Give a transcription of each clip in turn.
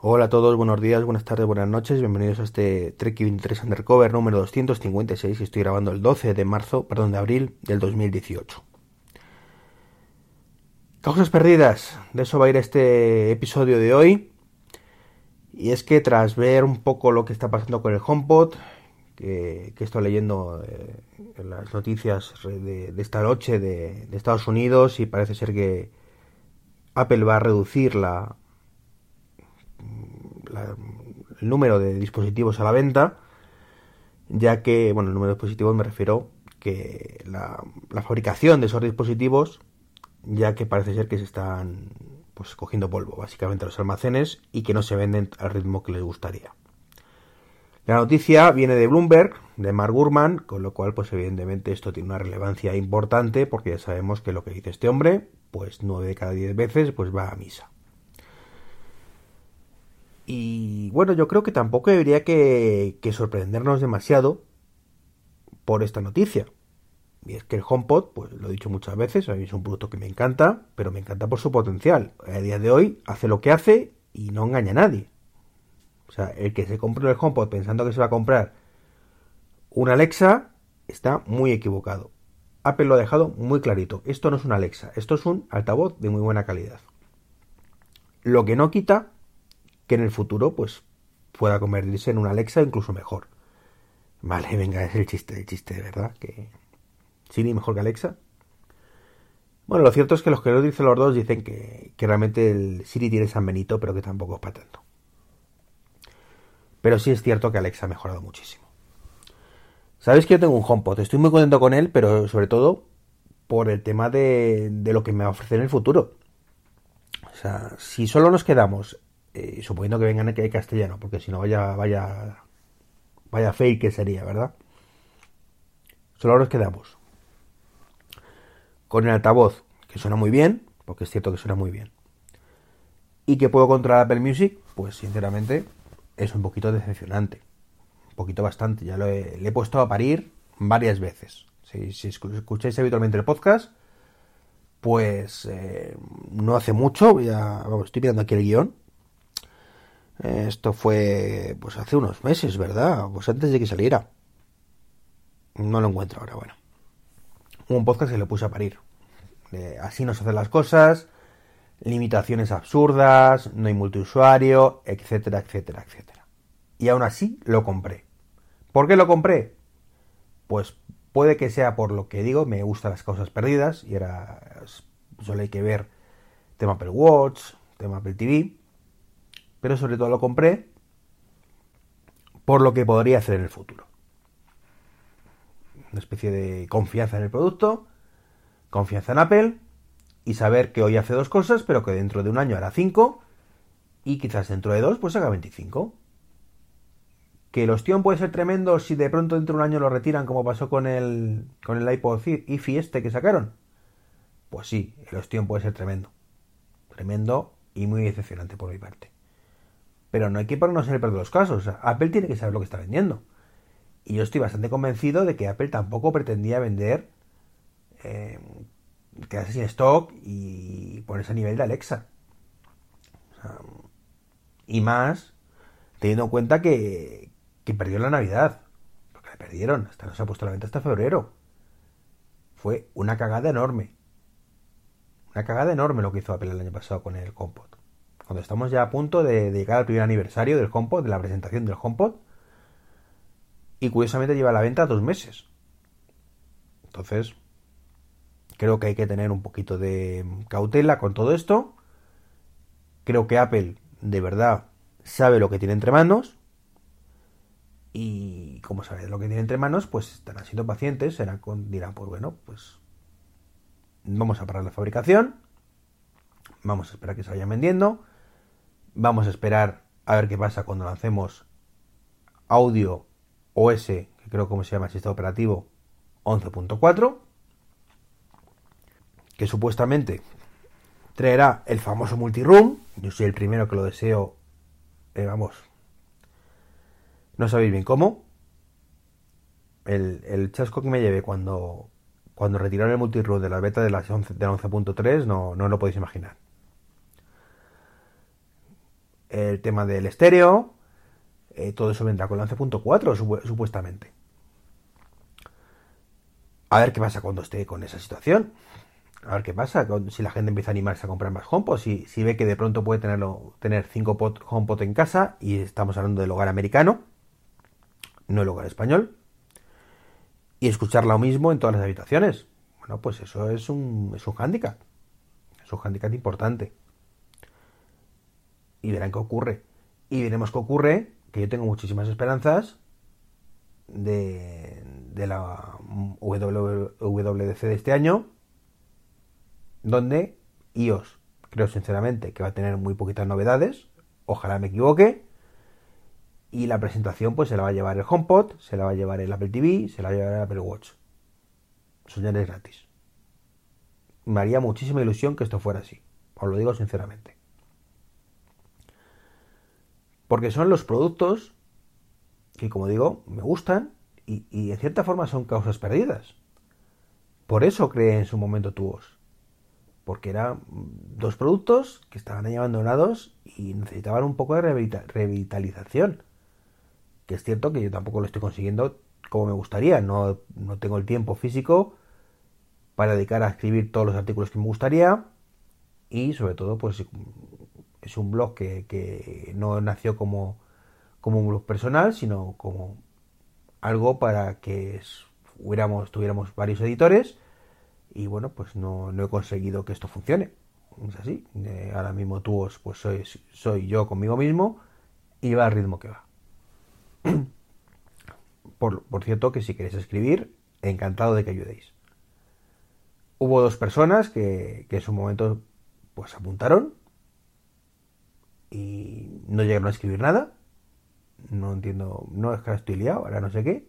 Hola a todos, buenos días, buenas tardes, buenas noches, bienvenidos a este Trek 23 Undercover número 256 estoy grabando el 12 de marzo, perdón, de abril del 2018. Causas perdidas, de eso va a ir este episodio de hoy. Y es que tras ver un poco lo que está pasando con el HomePod, que, estoy leyendo eh, las noticias de, esta noche de, de Estados Unidos y parece ser que Apple va a reducir la, el número de dispositivos a la venta, ya que, bueno, el número de dispositivos me refiero que la, fabricación de esos dispositivos, ya que parece ser que se están pues cogiendo polvo, básicamente los almacenes, y que no se venden al ritmo que les gustaría. La noticia viene de Bloomberg, de Mark Gurman, con lo cual, pues evidentemente esto tiene una relevancia importante, porque ya sabemos que lo que dice este hombre, pues nueve de cada diez veces, pues va a misa. Y bueno, yo creo que tampoco debería que, sorprendernos demasiado por esta noticia. Y es que el HomePod, pues lo he dicho muchas veces, a mí es un producto que me encanta, pero me encanta por su potencial. A día de hoy hace lo que hace y no engaña a nadie. O sea, el que se compre el HomePod pensando que se va a comprar una Alexa está muy equivocado. Apple lo ha dejado muy clarito. Esto no es una Alexa, esto es un altavoz de muy buena calidad. Lo que no quita que en el futuro pues pueda convertirse en una Alexa incluso mejor. Vale, venga, es el chiste, el chiste, de ¿verdad? Que Siri mejor que Alexa. Bueno, lo cierto es que los que lo dicen los dos dicen que, realmente el Siri tiene San Benito, pero que tampoco es para tanto. Pero sí es cierto que Alexa ha mejorado muchísimo. Sabéis que yo tengo un HomePod, estoy muy contento con él, pero sobre todo por el tema de, de lo que me va a ofrecer en el futuro. O sea, si solo nos quedamos eh, suponiendo que vengan aquí castellano, porque si no vaya, vaya, vaya fake que sería, ¿verdad? Solo nos quedamos con el altavoz, que suena muy bien, porque es cierto que suena muy bien, y que puedo controlar Apple Music, pues sinceramente es un poquito decepcionante. Un poquito bastante. Ya lo he, le puesto a parir varias veces. Si, escucháis habitualmente el podcast, pues eh, no hace mucho, ya, estoy mirando aquí el guion, esto fue pues hace unos meses, ¿verdad? Pues antes de que saliera. No lo encuentro ahora, bueno. Un podcast que le puse a parir. así no se hacen las cosas, limitaciones absurdas, no hay multiusuario, etcétera, etcétera, etcétera. Y aún así lo compré. ¿Por qué lo compré? Pues puede que sea por lo que digo, me gustan las cosas perdidas y era solo hay que ver tema Apple Watch, tema Apple TV pero sobre todo lo compré por lo que podría hacer en el futuro. Una especie de confianza en el producto, confianza en Apple y saber que hoy hace dos cosas, pero que dentro de un año hará cinco y quizás dentro de dos pues haga 25. Que el ostión puede ser tremendo si de pronto dentro de un año lo retiran como pasó con el, con el iPod IFI este que sacaron. Pues sí, el ostión puede ser tremendo. Tremendo y muy decepcionante por mi parte. Pero no hay que ponernos en el peor de los casos. Apple tiene que saber lo que está vendiendo. Y yo estoy bastante convencido de que Apple tampoco pretendía vender, eh, quedarse sin stock y ponerse a nivel de Alexa. y más teniendo en cuenta que, que perdió la Navidad. Porque la perdieron. Hasta no se ha puesto la venta hasta febrero. Fue una cagada enorme. Una cagada enorme lo que hizo Apple el año pasado con el HomePod cuando estamos ya a punto de, llegar al primer aniversario del HomePod, de la presentación del HomePod, y curiosamente lleva a la venta dos meses. Entonces, creo que hay que tener un poquito de cautela con todo esto. Creo que Apple de verdad sabe lo que tiene entre manos. Y como sabe lo que tiene entre manos, pues estarán siendo pacientes, serán dirán, pues bueno, pues vamos a parar la fabricación, vamos a esperar que se vayan vendiendo, Vamos a esperar a ver qué pasa cuando lancemos audio OS, que creo como se llama el sistema operativo 11.4, que supuestamente traerá el famoso multiroom. Yo soy el primero que lo deseo. Eh, vamos. No sabéis bien cómo. El, chasco que me lleve cuando, cuando retiraron el multiroom de la beta de la 11.3 no, no lo podéis imaginar. El tema del estéreo, eh, todo eso vendrá con el 11.4 supuestamente. A ver qué pasa cuando esté con esa situación. A ver qué pasa si la gente empieza a animarse a comprar más HomePod. Si, si ve que de pronto puede tenerlo, tener 5 HomePod en casa y estamos hablando del hogar americano, no el hogar español. Y escuchar lo mismo en todas las habitaciones. Bueno, pues eso es un, es un hándicap. Es un hándicap importante. Y verán qué ocurre. Y veremos qué ocurre, que yo tengo muchísimas esperanzas de, de la WWDC de este año, donde iOS creo sinceramente que va a tener muy poquitas novedades, ojalá me equivoque, y la presentación pues se la va a llevar el HomePod, se la va a llevar el Apple TV, se la va a llevar el Apple Watch. Son ya gratis. Me haría muchísima ilusión que esto fuera así, os lo digo sinceramente. Porque son los productos que, como digo, me gustan y, y en cierta forma son causas perdidas. Por eso creé en su momento Tuos. Porque eran dos productos que estaban ahí abandonados y necesitaban un poco de revitalización. Que es cierto que yo tampoco lo estoy consiguiendo como me gustaría. No, no tengo el tiempo físico para dedicar a escribir todos los artículos que me gustaría. Y sobre todo, pues es un blog que, que no nació como, como un blog personal, sino como algo para que hubiéramos, tuviéramos varios editores y bueno, pues no, no he conseguido que esto funcione. Es así. Eh, ahora mismo tú pues soy, soy yo conmigo mismo y va al ritmo que va. por, por cierto, que si queréis escribir, encantado de que ayudéis. Hubo dos personas que, que en su momento pues apuntaron y no llegaron a escribir nada no entiendo, no es que estoy liado, ahora no sé qué.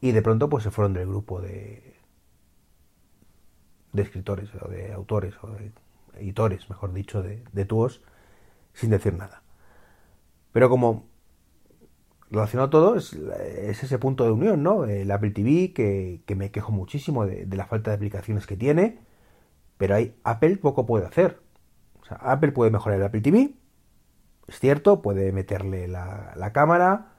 Y de pronto pues se fueron del grupo de, de escritores o de autores o de editores, mejor dicho, de, de tuos, sin decir nada. Pero como relacionado todo es, es, ese punto de unión, ¿no? El Apple TV, que, que me quejo muchísimo de, de, la falta de aplicaciones que tiene, pero hay Apple poco puede hacer. O sea, Apple puede mejorar el Apple TV, es cierto, puede meterle la, cámara,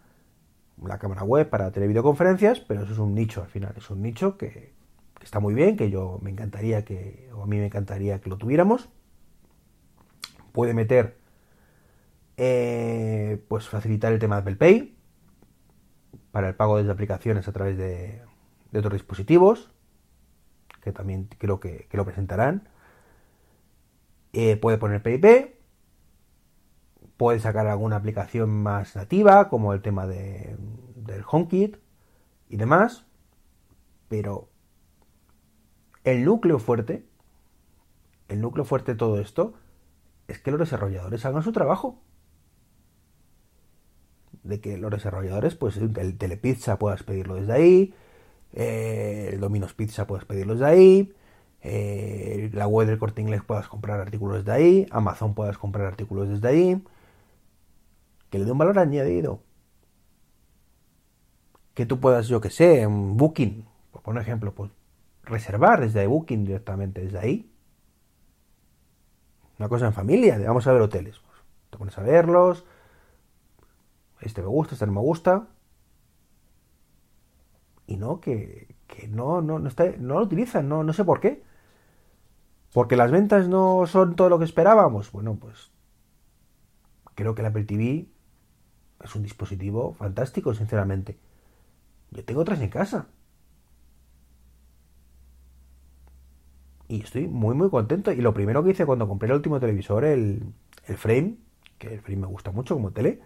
la cámara web para tener videoconferencias, pero eso es un nicho al final, es un nicho que, está muy bien, que yo me encantaría que, o a mí me encantaría que lo tuviéramos. Puede meter, eh, pues facilitar el tema de Apple Pay para el pago desde aplicaciones a través de, otros dispositivos, que también creo que, lo presentarán. Eh, puede poner PIP, Puede sacar alguna aplicación más nativa, como el tema de, del HomeKit y demás. Pero el núcleo fuerte, el núcleo fuerte de todo esto, es que los desarrolladores hagan su trabajo. De que los desarrolladores, pues el Telepizza puedas pedirlo desde ahí, eh, el Domino's Pizza puedes pedirlo desde ahí, eh, la web del corte inglés puedas comprar artículos desde ahí, Amazon puedas comprar artículos desde ahí, que le dé un valor añadido. Que tú puedas, yo que sé, en Booking, por ejemplo, pues reservar desde Booking directamente desde ahí. Una cosa en familia, vamos a ver hoteles. Pues, te pones a verlos. Este me gusta, este no me gusta. Y no, que, que no, no, no, está, no lo utilizan, no, no sé por qué. Porque las ventas no son todo lo que esperábamos. Bueno, pues creo que la Apple TV es un dispositivo fantástico, sinceramente. Yo tengo otras en casa. Y estoy muy, muy contento. Y lo primero que hice cuando compré el último televisor, el, el Frame, que el Frame me gusta mucho como tele,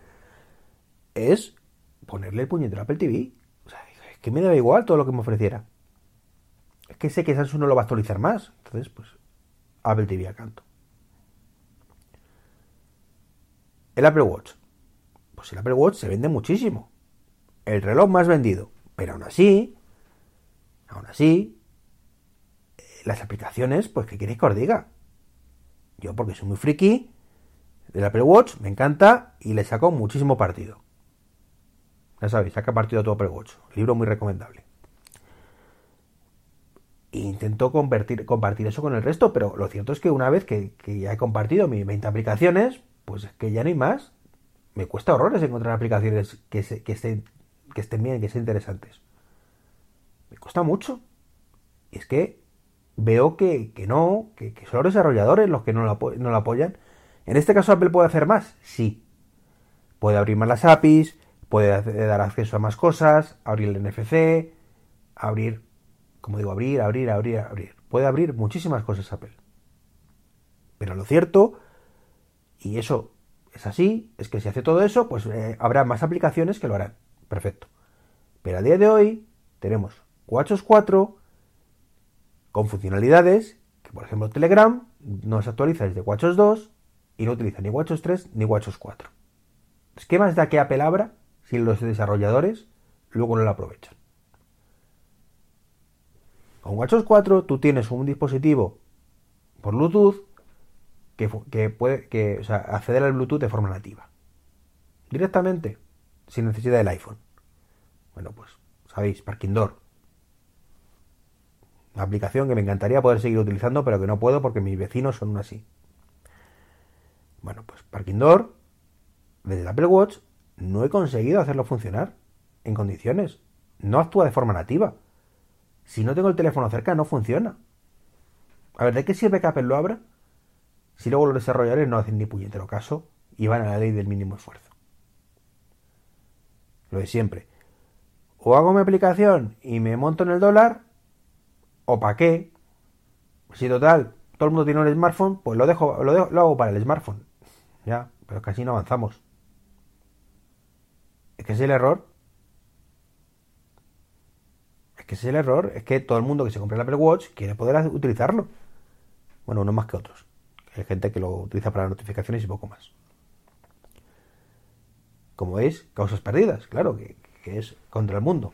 es ponerle el puñetero Apple TV. Que me daba igual todo lo que me ofreciera. Es que sé que Samsung no lo va a actualizar más. Entonces, pues, Apple TV a canto. El Apple Watch pues el Apple Watch se vende muchísimo. El reloj más vendido. Pero aún así, aún así, las aplicaciones, pues ¿qué queréis que os diga? Yo porque soy muy friki del Apple Watch, me encanta y le saco muchísimo partido. Ya sabéis, saca partido a Apple Watch. Libro muy recomendable. Intento compartir, eso con el resto, pero lo cierto es que una vez que, ya he compartido mis 20 aplicaciones, pues es que ya no hay más. Me cuesta horrores encontrar aplicaciones que, estén, bien, que sean interesantes. Me cuesta mucho. Y es que veo que, no, que, son los desarrolladores los que no lo apoyan. En este caso Apple puede hacer más, sí. Puede abrir más las APIs, puede dar acceso a más cosas, abrir el NFC, abrir, como digo, abrir, abrir, abrir, abrir. Puede abrir muchísimas cosas Apple. Pero lo cierto, y eso es así, es que si hace todo eso, pues eh, habrá más aplicaciones que lo harán. Perfecto. Pero a día de hoy tenemos WatchOS 4 con funcionalidades que, por ejemplo, Telegram no se actualiza desde WatchOS 2 y no utiliza ni WatchOS 3 ni WatchOS 4. ¿Qué más da que Apple abra si los desarrolladores luego no lo aprovechan? Con WatchOS 4 tú tienes un dispositivo por Bluetooth que, puede que, acceder al Bluetooth de forma nativa. Directamente, sin necesidad del iPhone. Bueno, pues, sabéis, Parking Door. Una aplicación que me encantaría poder seguir utilizando, pero que no puedo porque mis vecinos son así. Bueno, pues Parking Door, desde el Apple Watch, no he conseguido hacerlo funcionar en condiciones. No actúa de forma nativa. Si no tengo el teléfono cerca, no funciona. A ver, ¿de qué sirve que Apple lo abra? Si luego los desarrolladores no hacen ni puñetero caso y van a la ley del mínimo esfuerzo. Lo de siempre. O hago mi aplicación y me monto en el dólar, o para qué. Si total, todo el mundo tiene un smartphone, pues lo dejo, lo, lo hago para el smartphone. Ya, pero casi no avanzamos. Es que es el error. Es que es el error. Es que todo el mundo que se compra el Apple Watch quiere poder utilizarlo. Bueno, no más que otros. Hay gente que lo utiliza para notificaciones y poco más. Como veis, causas perdidas, claro, que, es contra el mundo.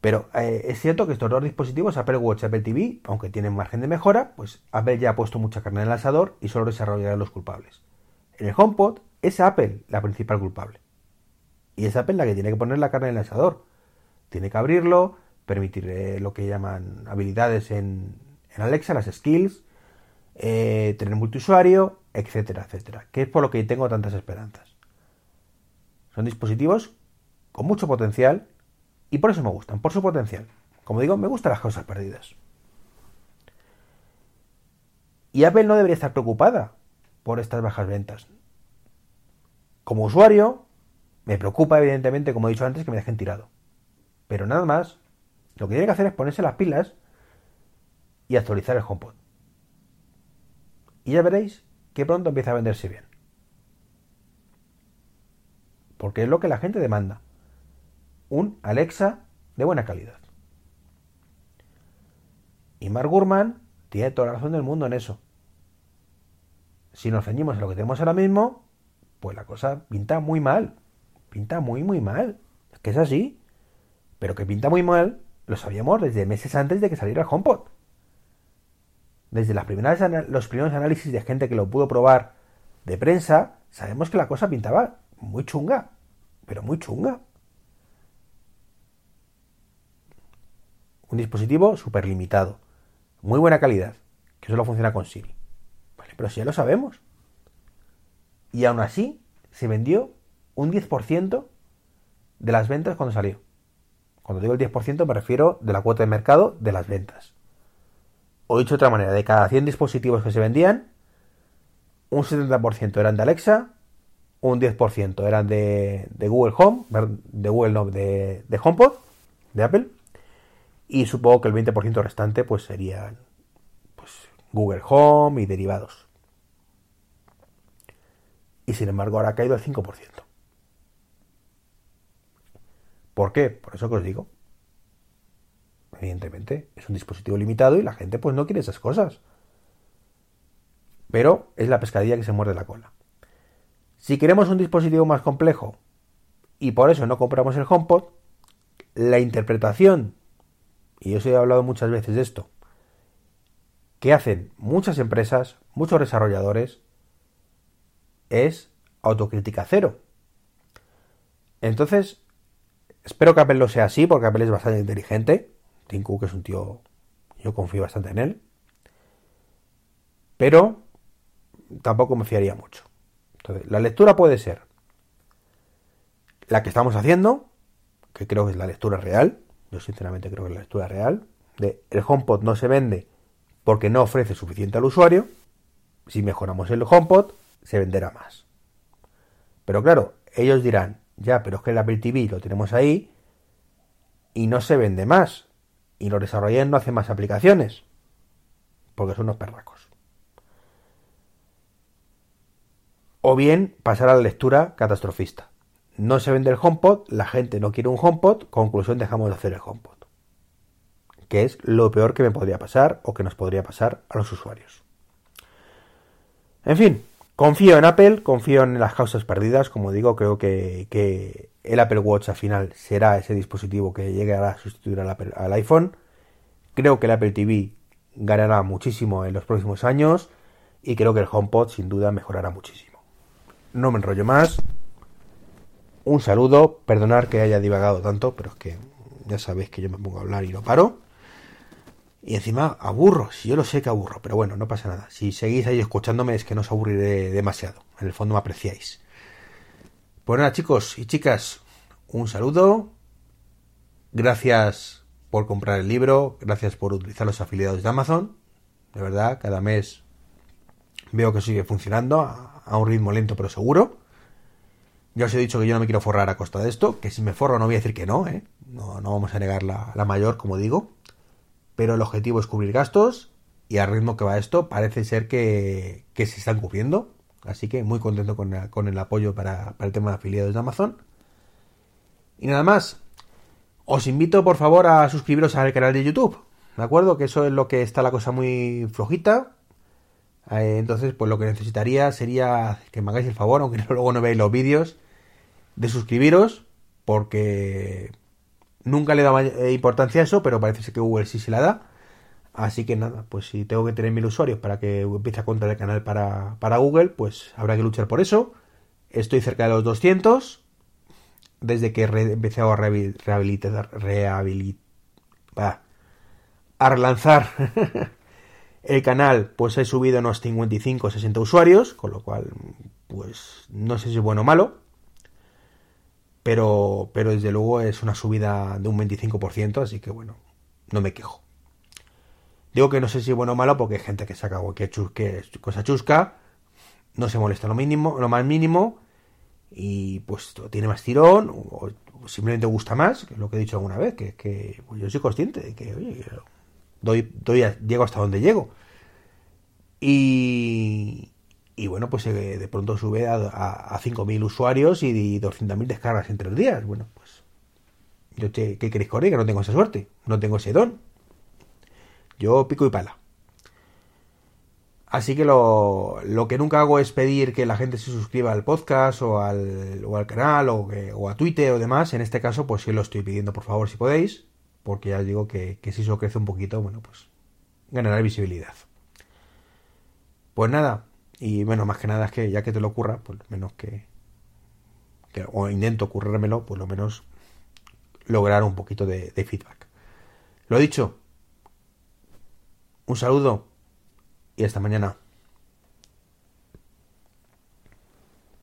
Pero eh, es cierto que estos dos dispositivos, Apple Watch y Apple TV, aunque tienen margen de mejora, pues Apple ya ha puesto mucha carne en el asador y solo desarrollará los culpables. En el HomePod es Apple la principal culpable. Y es Apple la que tiene que poner la carne en el asador. Tiene que abrirlo, permitir eh, lo que llaman habilidades en, en Alexa, las skills, eh, tener multiusuario, etcétera, etcétera. Que es por lo que tengo tantas esperanzas. Son dispositivos con mucho potencial y por eso me gustan, por su potencial. Como digo, me gustan las cosas perdidas. Y Apple no debería estar preocupada por estas bajas ventas. Como usuario, me preocupa evidentemente, como he dicho antes, que me dejen tirado. Pero nada más, lo que tiene que hacer es ponerse las pilas y actualizar el HomePod. Y ya veréis que pronto empieza a venderse bien. Porque es lo que la gente demanda. Un Alexa de buena calidad. Y Mark Gurman tiene toda la razón del mundo en eso. Si nos ceñimos a lo que tenemos ahora mismo, pues la cosa pinta muy mal. Pinta muy, muy mal. Es que es así. Pero que pinta muy mal, lo sabíamos desde meses antes de que saliera el HomePod desde las primeras, los primeros análisis de gente que lo pudo probar de prensa, sabemos que la cosa pintaba muy chunga, pero muy chunga. Un dispositivo súper limitado, muy buena calidad, que solo funciona con Siri. Pero si ya lo sabemos. Y aún así, se vendió un 10% de las ventas cuando salió. Cuando digo el 10% me refiero de la cuota de mercado de las ventas. O dicho de otra manera, de cada 100 dispositivos que se vendían, un 70% eran de Alexa, un 10% eran de, Google Home, de Google no, de, HomePod, de Apple, y supongo que el 20% restante pues serían pues, Google Home y derivados. Y sin embargo ahora ha caído al 5%. ¿Por qué? Por eso que os digo evidentemente. Es un dispositivo limitado y la gente pues no quiere esas cosas. Pero es la pescadilla que se muerde la cola. Si queremos un dispositivo más complejo y por eso no compramos el HomePod, la interpretación, y yo os he hablado muchas veces de esto, que hacen muchas empresas, muchos desarrolladores, es autocrítica cero. Entonces, espero que Apple lo sea así, porque Apple es bastante inteligente, Tim Cook es un tío, yo confío bastante en él. Pero tampoco me fiaría mucho. Entonces, la lectura puede ser la que estamos haciendo, que creo que es la lectura real, yo sinceramente creo que es la lectura real, de el HomePod no se vende porque no ofrece suficiente al usuario, si mejoramos el HomePod, se venderá más. Pero claro, ellos dirán, ya, pero es que el Apple TV lo tenemos ahí y no se vende más. Y los desarrolladores no hacen más aplicaciones. Porque son unos perracos. O bien pasar a la lectura catastrofista. No se vende el HomePod, la gente no quiere un HomePod, conclusión dejamos de hacer el HomePod. Que es lo peor que me podría pasar o que nos podría pasar a los usuarios. En fin, confío en Apple, confío en las causas perdidas, como digo, creo que, el Apple Watch al final será ese dispositivo que llegará a sustituir al, al iPhone. Creo que el Apple TV ganará muchísimo en los próximos años y creo que el HomePod sin duda mejorará muchísimo. No me enrollo más. Un saludo, perdonar que haya divagado tanto, pero es que ya sabéis que yo me pongo a hablar y no paro. Y encima aburro, si yo lo sé que aburro, pero bueno, no pasa nada. Si seguís ahí escuchándome es que no os aburriré demasiado. En el fondo me apreciáis. Pues nada, chicos y chicas, un saludo. Gracias por comprar el libro, gracias por utilizar los afiliados de Amazon. De verdad, cada mes veo que sigue funcionando a, un ritmo lento pero seguro. Ya os he dicho que yo no me quiero forrar a costa de esto, que si me forro no voy a decir que no, ¿eh? No, no vamos a negar la, la mayor, como digo pero el objetivo es cubrir gastos y al ritmo que va esto parece ser que, se están cubriendo. Así que muy contento con, el apoyo para, el tema de afiliados de Amazon. Y nada más. Os invito por favor a suscribiros al canal de YouTube. ¿De acuerdo? Que eso es lo que está la cosa muy flojita. Eh, entonces, pues lo que necesitaría sería que me hagáis el favor, aunque luego no veáis los vídeos, de suscribiros. Porque Nunca le daba eh, importancia a eso, pero parece que Google sí se la da. Así que nada, pues si tengo que tener mil usuarios para que empiece a contar el canal para, Google, pues habrá que luchar por eso. Estoy cerca de los 200. Desde que empezado a rehabilitar, rehabilitar, a relanzar el canal, pues he subido unos 55 60 usuarios, con lo cual, pues no sé si es bueno o malo pero, pero desde luego es una subida de un 25%, así que bueno, no me quejo. Digo que no sé si bueno o malo porque hay gente que saca cualquier chusque, cosa chusca, no se molesta lo mínimo, lo más mínimo, y pues tiene más tirón, o, simplemente gusta más, que es lo que he dicho alguna vez, que, que pues yo soy consciente de que, oye, doy, doy llego hasta donde llego. Y, y bueno, pues eh, de pronto sube a, a, 5.000 usuarios y 200.000 descargas en tres días. Bueno, pues yo ¿qué queréis correr? Que no tengo esa suerte, no tengo ese don. Yo pico y pala. Así que lo, lo, que nunca hago es pedir que la gente se suscriba al podcast o al, o al canal o, o, a Twitter o demás. En este caso, pues sí lo estoy pidiendo, por favor, si podéis. Porque ya os digo que, que si eso crece un poquito, bueno, pues ganará visibilidad. Pues nada, y bueno, más que nada es que ya que te lo ocurra, pues menos que, o intento ocurrérmelo, pues lo menos lograr un poquito de, de feedback. Lo dicho, un saludo y hasta mañana.